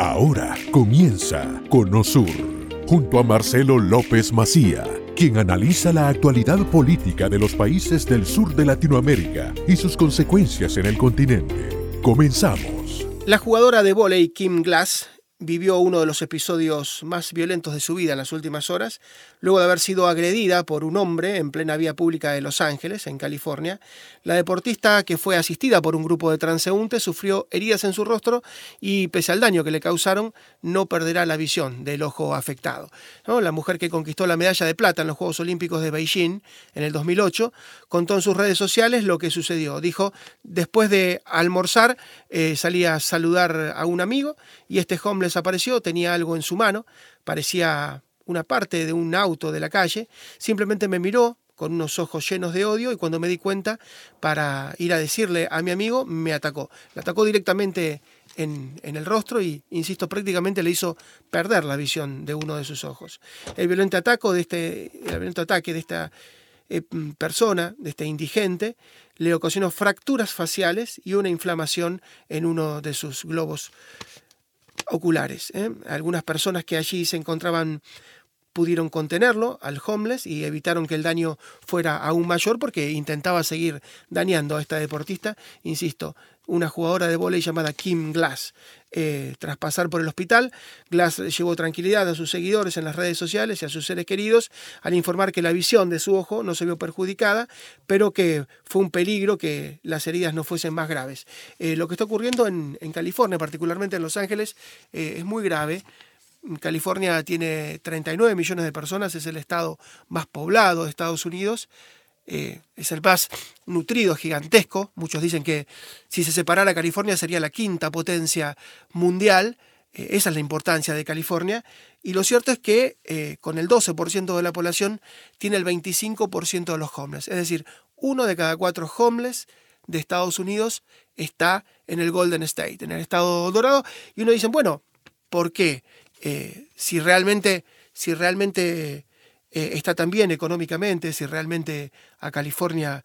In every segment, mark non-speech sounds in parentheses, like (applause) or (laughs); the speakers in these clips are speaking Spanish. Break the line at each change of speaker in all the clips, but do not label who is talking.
Ahora comienza Conosur, junto a Marcelo López Macía, quien analiza la actualidad política de los países del sur de Latinoamérica y sus consecuencias en el continente. Comenzamos.
La jugadora de vóley Kim Glass vivió uno de los episodios más violentos de su vida en las últimas horas, luego de haber sido agredida por un hombre en plena vía pública de Los Ángeles, en California. La deportista, que fue asistida por un grupo de transeúntes, sufrió heridas en su rostro y, pese al daño que le causaron, no perderá la visión del ojo afectado. La mujer que conquistó la medalla de plata en los Juegos Olímpicos de Beijing en el 2008 contó en sus redes sociales lo que sucedió. Dijo, después de almorzar, eh, salía a saludar a un amigo y este homeless desapareció, tenía algo en su mano, parecía una parte de un auto de la calle, simplemente me miró con unos ojos llenos de odio y cuando me di cuenta para ir a decirle a mi amigo, me atacó. Le atacó directamente en, el rostro y, insisto, prácticamente le hizo perder la visión de uno de sus ojos. El violento, ataque de este, ataque de esta eh, persona, de este indigente, le ocasionó fracturas faciales y una inflamación en uno de sus globos oculares. ¿eh? Algunas personas que allí se encontraban pudieron contenerlo al homeless y evitaron que el daño fuera aún mayor porque intentaba seguir dañando a esta deportista, insisto, una jugadora de vóley llamada Kim Glass. Eh, tras pasar por el hospital, Glass llevó tranquilidad a sus seguidores en las redes sociales y a sus seres queridos al informar que la visión de su ojo no se vio perjudicada, pero que fue un peligro que las heridas no fuesen más graves. Eh, lo que está ocurriendo en, California, particularmente en Los Ángeles, eh, es muy grave. California tiene 39 millones de personas, es el estado más poblado de Estados Unidos. Eh, es el más nutrido, gigantesco. Muchos dicen que si se separara California sería la quinta potencia mundial. Eh, esa es la importancia de California. Y lo cierto es que eh, con el 12% de la población tiene el 25% de los homeless. Es decir, uno de cada cuatro homeless de Estados Unidos está en el Golden State, en el estado dorado. Y uno dice, bueno, ¿por qué? si realmente, si realmente eh, está tan bien económicamente, si realmente a California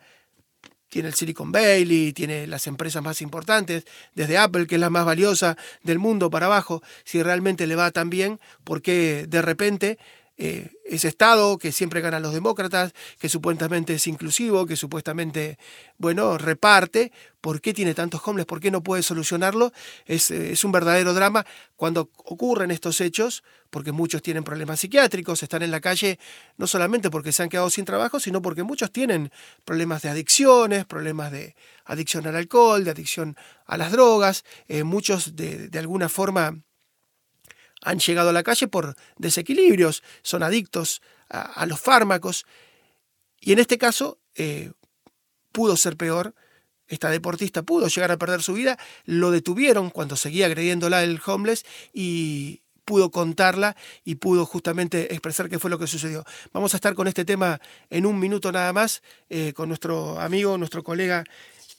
tiene el Silicon Valley, tiene las empresas más importantes, desde Apple, que es la más valiosa del mundo para abajo, si realmente le va tan bien, porque de repente eh, ese Estado que siempre ganan los demócratas, que supuestamente es inclusivo, que supuestamente, bueno, reparte, ¿por qué tiene tantos homeless? ¿Por qué no puede solucionarlo? Es, eh, es un verdadero drama cuando ocurren estos hechos, porque muchos tienen problemas psiquiátricos, están en la calle no solamente porque se han quedado sin trabajo, sino porque muchos tienen problemas de adicciones, problemas de adicción al alcohol, de adicción a las drogas, eh, muchos de, de alguna forma han llegado a la calle por desequilibrios, son adictos a, los fármacos. Y en este caso eh, pudo ser peor. Esta deportista pudo llegar a perder su vida, lo detuvieron cuando seguía agrediéndola el homeless y pudo contarla y pudo justamente expresar qué fue lo que sucedió. Vamos a estar con este tema en un minuto nada más, eh, con nuestro amigo, nuestro colega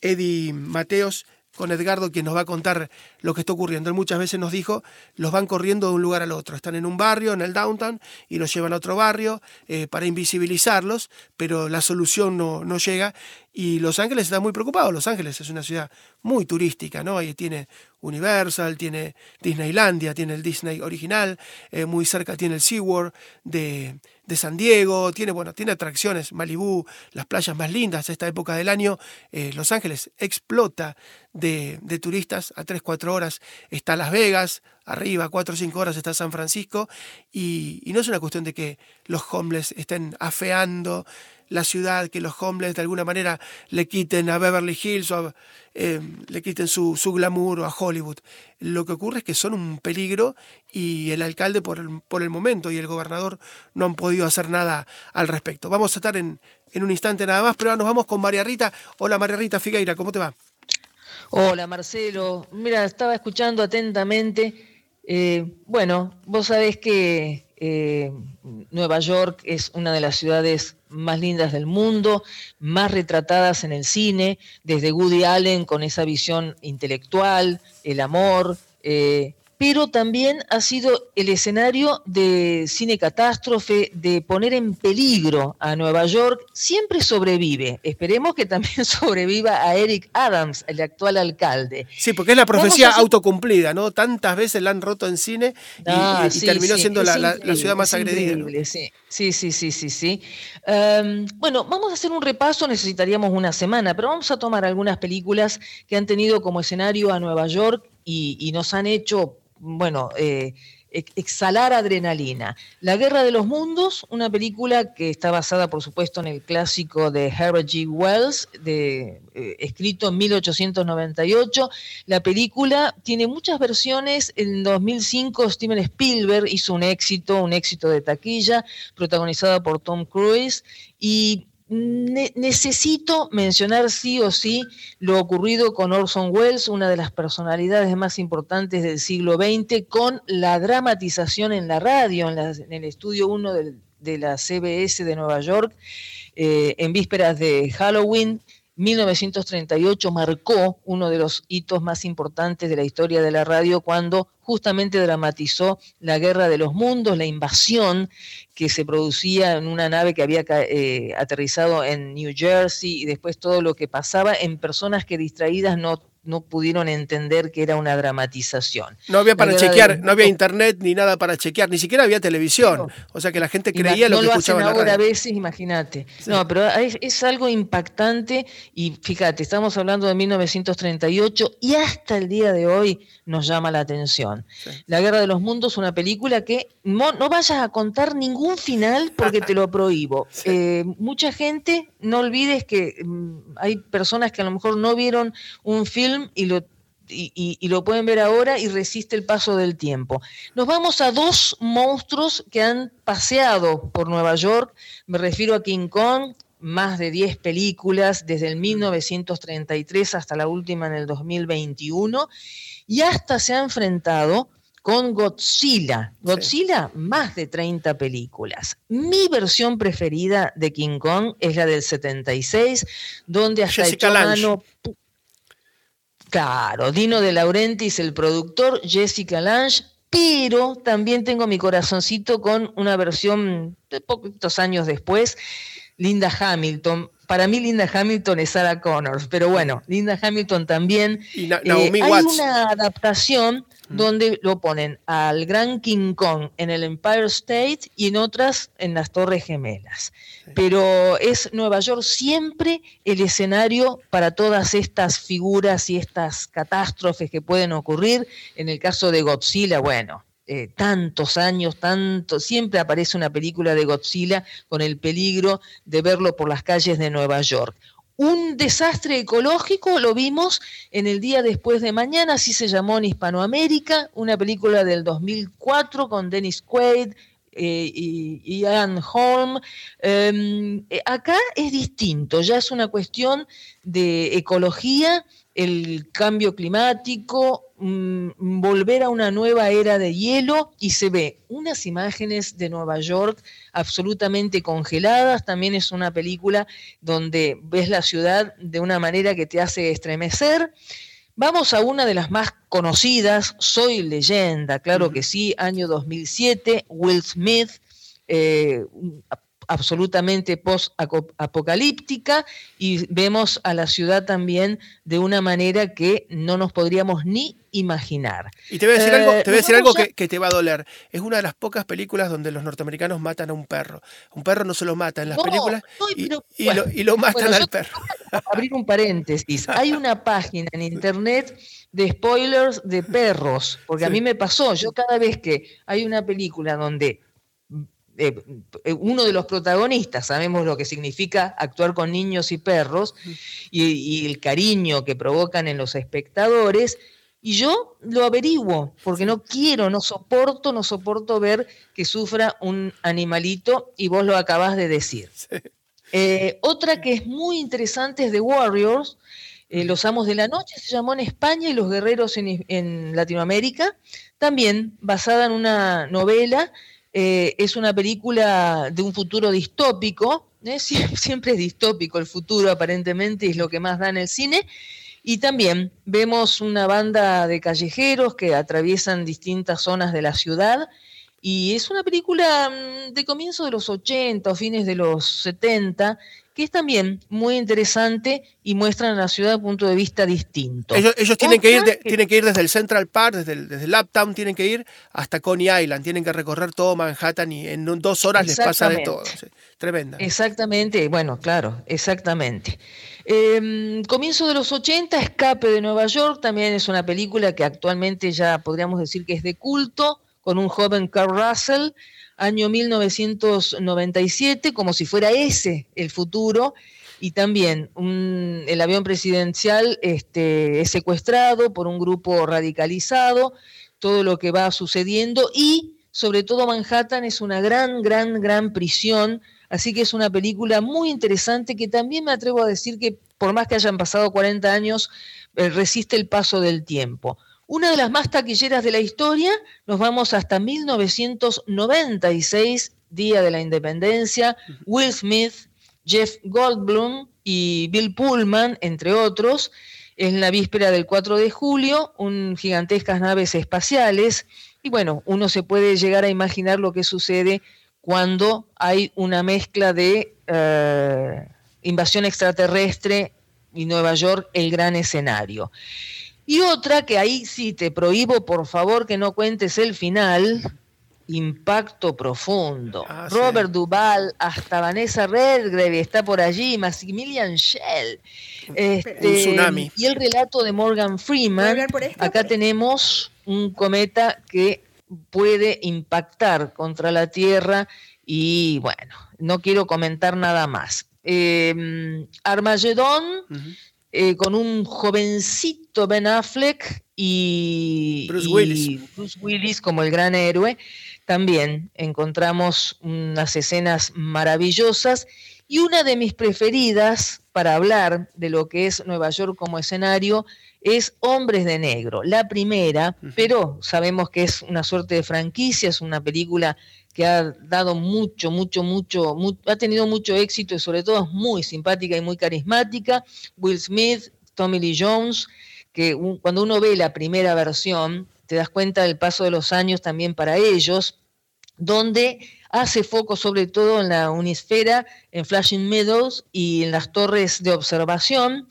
Eddie Mateos, con Edgardo, quien nos va a contar lo que está ocurriendo. Él muchas veces nos dijo, los van corriendo de un lugar al otro. Están en un barrio, en el downtown, y los llevan a otro barrio eh, para invisibilizarlos, pero la solución no, no llega. Y Los Ángeles está muy preocupado. Los Ángeles es una ciudad muy turística, ¿no? Ahí tiene Universal, tiene Disneylandia, tiene el Disney original, eh, muy cerca tiene el SeaWorld de, de San Diego, tiene, bueno, tiene atracciones, Malibú, las playas más lindas, esta época del año, eh, Los Ángeles explota de, de turistas, a 3-4 horas está Las Vegas, arriba 4 o 5 horas está San Francisco, y, y no es una cuestión de que los homeless estén afeando la ciudad, que los homeless de alguna manera le quiten a Beverly Hills o eh, le quiten su, su, glamour o a Hollywood. Lo que ocurre es que son un peligro y el alcalde por el, por el momento y el gobernador no han podido hacer nada al respecto. Vamos a estar en, en un instante nada más, pero ahora nos vamos con María Rita. Hola María Rita Figueira, ¿cómo te va?
Hola Marcelo, mira, estaba escuchando atentamente. Eh, bueno, vos sabés que eh, Nueva York es una de las ciudades más lindas del mundo, más retratadas en el cine, desde Woody Allen con esa visión intelectual, el amor, eh, pero también ha sido el escenario de cine catástrofe, de poner en peligro a Nueva York. Siempre sobrevive. Esperemos que también (laughs) sobreviva a Eric Adams, el actual alcalde.
Sí, porque es la profecía autocumplida, ¿no? Tantas veces la han roto en cine y, ah, terminó siendo la, ciudad más agredida.
Sí, sí, sí, sí, sí. Em, bueno, vamos a hacer un repaso, necesitaríamos una semana, pero vamos a tomar algunas películas que han tenido como escenario a Nueva York y, nos han hecho, bueno, eh, exhalar adrenalina. La Guerra de los Mundos, una película que está basada, por supuesto, en el clásico de Herbert G. Wells, eh, escrito en 1898. La película tiene muchas versiones. En 2005 Steven Spielberg hizo un éxito, un éxito de taquilla, protagonizada por Tom Cruise. Y necesito mencionar sí o sí lo ocurrido con Orson Welles, una de las personalidades más importantes del siglo XX, con la dramatización en la radio, en, el estudio 1 de la CBS de Nueva York, eh, en vísperas de Halloween. 1938 marcó uno de los hitos más importantes de la historia de la radio cuando justamente dramatizó la guerra de los mundos, la invasión que se producía en una nave que había eh, aterrizado en New Jersey y después todo lo que pasaba en personas que distraídas no no pudieron entender que era una dramatización.
No había para chequear, no había internet ni nada para chequear, ni siquiera había televisión. O sea que la gente creía lo que escuchaba en la
ahora a veces, imagínate. No, pero es, algo impactante y fíjate, estamos hablando de 1938 y hasta el día de hoy nos llama la atención. La Guerra de los Mundos, una película que no, vayas a contar ningún final porque te lo prohíbo. (laughs) Eh, mucha gente, no olvides que mm, hay personas que a lo mejor no vieron un film y lo, y, lo pueden ver ahora y resiste el paso del tiempo. Nos vamos a dos monstruos que han paseado por Nueva York. Me refiero a King Kong, más de 10 películas desde el 1933 hasta la última en el 2021 y hasta se ha enfrentado con Godzilla. Godzilla, más de 30 películas. Mi versión preferida de King Kong es la del 76, donde hasta
Jessica
el Claro, Dino de Laurentiis, el productor, Jessica Lange, pero también tengo mi corazoncito con una versión de poquitos años después, Linda Hamilton. Para mí Linda Hamilton es Sarah Connors, pero bueno, Linda Hamilton también.
Y eh, hay
una adaptación donde lo ponen al Gran King Kong en el Empire State y en otras en las Torres Gemelas. Pero es Nueva York siempre el escenario para todas estas figuras y estas catástrofes que pueden ocurrir. En el caso de Godzilla, bueno, eh, tantos años, tanto, siempre aparece una película de Godzilla con el peligro de verlo por las calles de Nueva York. Un desastre ecológico lo vimos en el día después de mañana, así se llamó en Hispanoamérica, una película del 2004 con Dennis Quaid eh, y Ian Holm. Em, eh, acá es distinto, ya es una cuestión de ecología, el cambio climático, mm, volver a una nueva era de hielo y se ve unas imágenes de Nueva York absolutamente congeladas. También es una película donde ves la ciudad de una manera que te hace estremecer. Vamos a una de las más conocidas, Soy leyenda, claro que sí, año 2007, Will Smith, eh, absolutamente post-apocalíptica y vemos a la ciudad también de una manera que no nos podríamos ni imaginar.
Y te voy a decir algo, te voy a decir algo que, te va a doler. Es una de las pocas películas donde los norteamericanos matan a un perro. Un perro no se lo mata en las películas y, lo, matan al perro.
Abrir un paréntesis. (laughs) Hay una página en internet de spoilers de perros, porque a mí me pasó, yo cada vez que hay una película donde eh, uno de los protagonistas, sabemos lo que significa actuar con niños y perros y, el cariño que provocan en los espectadores, y yo lo averiguo, porque no quiero, no soporto, no soporto ver que sufra un animalito y vos lo acabás de decir. Eh, otra que es muy interesante es The Warriors, eh, Los Amos de la Noche, se llamó en España y Los Guerreros en Latinoamérica, también basada en una novela eh, es una película de un futuro distópico, ¿eh? (laughs) siempre es distópico el futuro aparentemente, es lo que más da en el cine, Y también vemos una banda de callejeros que atraviesan distintas zonas de la ciudad y es una película mm, de comienzo de los 80 o fines de los 70 que es también muy interesante y muestran la ciudad de un punto de vista distinto.
Ellos, tienen, que ir tienen que ir desde el Central Park, desde el, desde el Uptown, tienen que ir hasta Coney Island, tienen que recorrer todo Manhattan y en dos horas les pasa de todo. Tremenda.
Exactamente, bueno, claro, exactamente. Em, comienzo de los 80, Escape de Nueva York, también es una película que actualmente ya podríamos decir que es de culto, con un joven Carl Russell, año 1997, como si fuera ese el futuro, y también el avión presidencial este, es secuestrado por un grupo radicalizado, todo lo que va sucediendo y sobre todo Manhattan es una gran, gran, gran prisión, así que es una película muy interesante que también me atrevo a decir que por más que hayan pasado 40 años, eh, resiste el paso del tiempo. Una de las más taquilleras de la historia, nos vamos hasta 1996, Día de la Independencia, Will Smith, Jeff Goldblum y Bill Pullman, entre otros, en la víspera del 4 de julio, un gigantescas naves espaciales, y bueno, uno se puede llegar a imaginar lo que sucede cuando hay una mezcla de eh, invasión extraterrestre y Nueva York el gran escenario. Y otra que ahí sí te prohíbo, por favor, que no cuentes el final. Impacto profundo. Ah, Robert Duvall, hasta Vanessa Redgrave está por allí, Maximilian Schell. Este, tsunami. Y el relato de Morgan Freeman. Acá tenemos un cometa que puede impactar contra la Tierra y bueno, no quiero comentar nada más. Eh, Armagedón, eh, con un jovencito Ben Affleck y
Bruce, Willis.
Bruce Willis como el gran héroe. También encontramos unas escenas maravillosas y una de mis preferidas para hablar de lo que es Nueva York como escenario es Hombres de Negro. La primera, pero sabemos que es una suerte de franquicia, es una película que ha dado mucho, mucho, mucho, ha tenido mucho éxito y sobre todo es muy simpática y muy carismática. Will Smith, Tommy Lee Jones, que cuando uno ve la primera versión, te das cuenta del paso de los años también para ellos, donde hace foco sobre todo en la unisfera, en Flashing Meadows y en las torres de observación,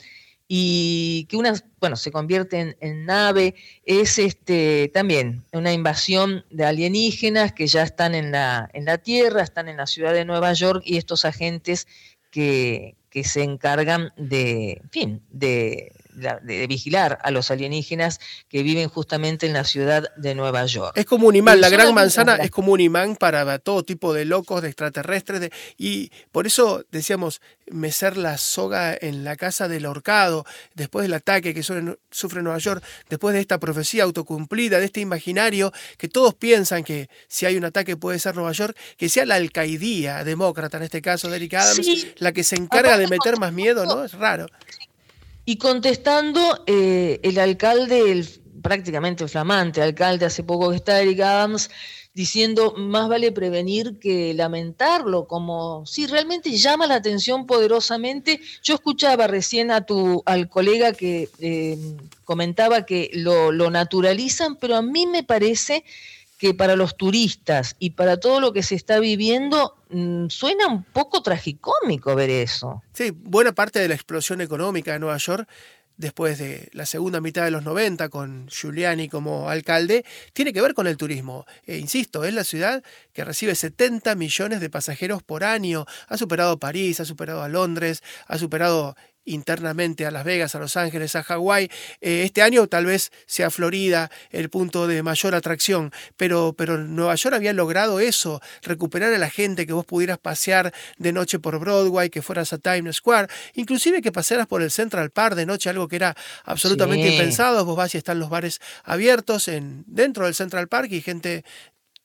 y que una, bueno, se convierte en, nave, es este, también una invasión de alienígenas que ya están en la, en la Tierra, están en la ciudad de Nueva York y estos agentes que, que se encargan de, en fin, de de, vigilar a los alienígenas que viven justamente en la ciudad de Nueva York.
Es como un imán, la gran manzana es como un imán para todo tipo de locos, de extraterrestres, y por eso decíamos, mecer la soga en la casa del horcado, después del ataque que sufre Nueva York, después de esta profecía autocumplida, de este imaginario, que todos piensan que si hay un ataque puede ser Nueva York, que sea la alcaidía demócrata, en este caso de Eric Adams, la que se encarga de meter más miedo, ¿no? Es raro.
Y contestando, eh, el alcalde, prácticamente flamante alcalde hace poco que está Eric Adams, diciendo más vale prevenir que lamentarlo, como si realmente llama la atención poderosamente. Yo escuchaba recién a tu, al colega que eh, comentaba que lo naturalizan, pero a mí me parece que para los turistas y para todo lo que se está viviendo mm, suena un poco tragicómico ver eso.
Sí, buena parte de la explosión económica de Nueva York después de la segunda mitad de los 90 con Giuliani como alcalde, tiene que ver con el turismo. E insisto, es la ciudad que recibe 70 millones de pasajeros por año. Ha superado París, ha superado a Londres, ha superado internamente a Las Vegas, a Los Ángeles, a Hawái. Eh, este año tal vez sea Florida el punto de mayor atracción, pero, pero Nueva York había logrado eso, recuperar a la gente, que vos pudieras pasear de noche por Broadway, que fueras a Times Square, inclusive que pasearas por el Central Park de noche, algo que era absolutamente impensado. Vos vas y están los bares abiertos en, dentro del Central Park y gente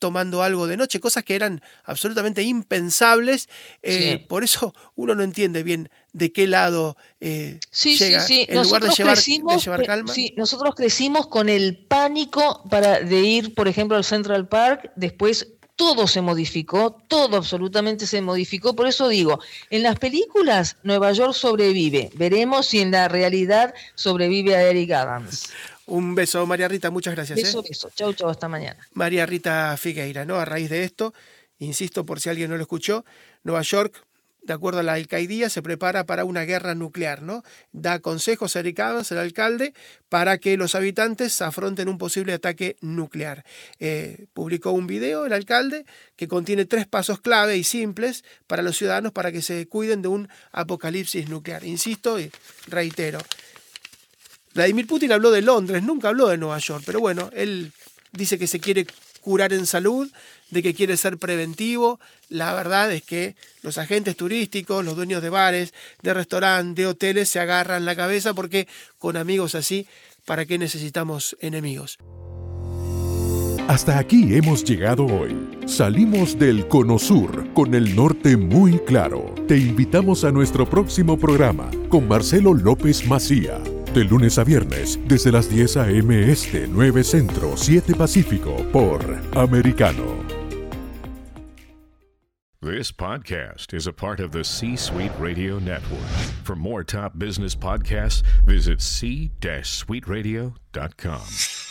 tomando algo de noche, cosas que eran absolutamente impensables. Eh, por eso uno no entiende bien de qué lado eh,
sí, llega. Sí, en lugar de llevar, crecimos, calma. Sí, nosotros crecimos con el pánico para, de ir, por ejemplo, al Central Park, después todo se modificó, todo absolutamente se modificó. Por eso digo, en las películas Nueva York sobrevive. Veremos si en la realidad sobrevive a Eric Adams.
Un beso, María Rita, muchas gracias.
¿eh? Beso, beso. Chau, chau, hasta mañana.
María Rita Figueira, ¿no? A raíz de esto, insisto por si alguien no lo escuchó, Nueva York de acuerdo a la alcaidía, se prepara para una guerra nuclear, ¿no? Da consejos a Eric Adams, el alcalde, para que los habitantes afronten un posible ataque nuclear. Eh, publicó un video el alcalde que contiene tres pasos clave y simples para los ciudadanos para que se cuiden de un apocalipsis nuclear. Insisto y reitero, Vladimir Putin habló de Londres, nunca habló de Nueva York, pero bueno, él dice que se quiere curar en salud, de que quiere ser preventivo. La verdad es que los agentes turísticos, los dueños de bares, de restaurantes, de hoteles se agarran la cabeza porque con amigos así, ¿para qué necesitamos enemigos?
Hasta aquí hemos llegado hoy. Salimos del Cono Sur con el norte muy claro. Te invitamos a nuestro próximo programa con Marcelo López Macía. De lunes a viernes, desde las 10 a.m. Este, 9 Centro, 7 Pacífico, por Americano.
This podcast is a part of the C Suite Radio Network. For more top business podcasts, visit c-suiteradio.com.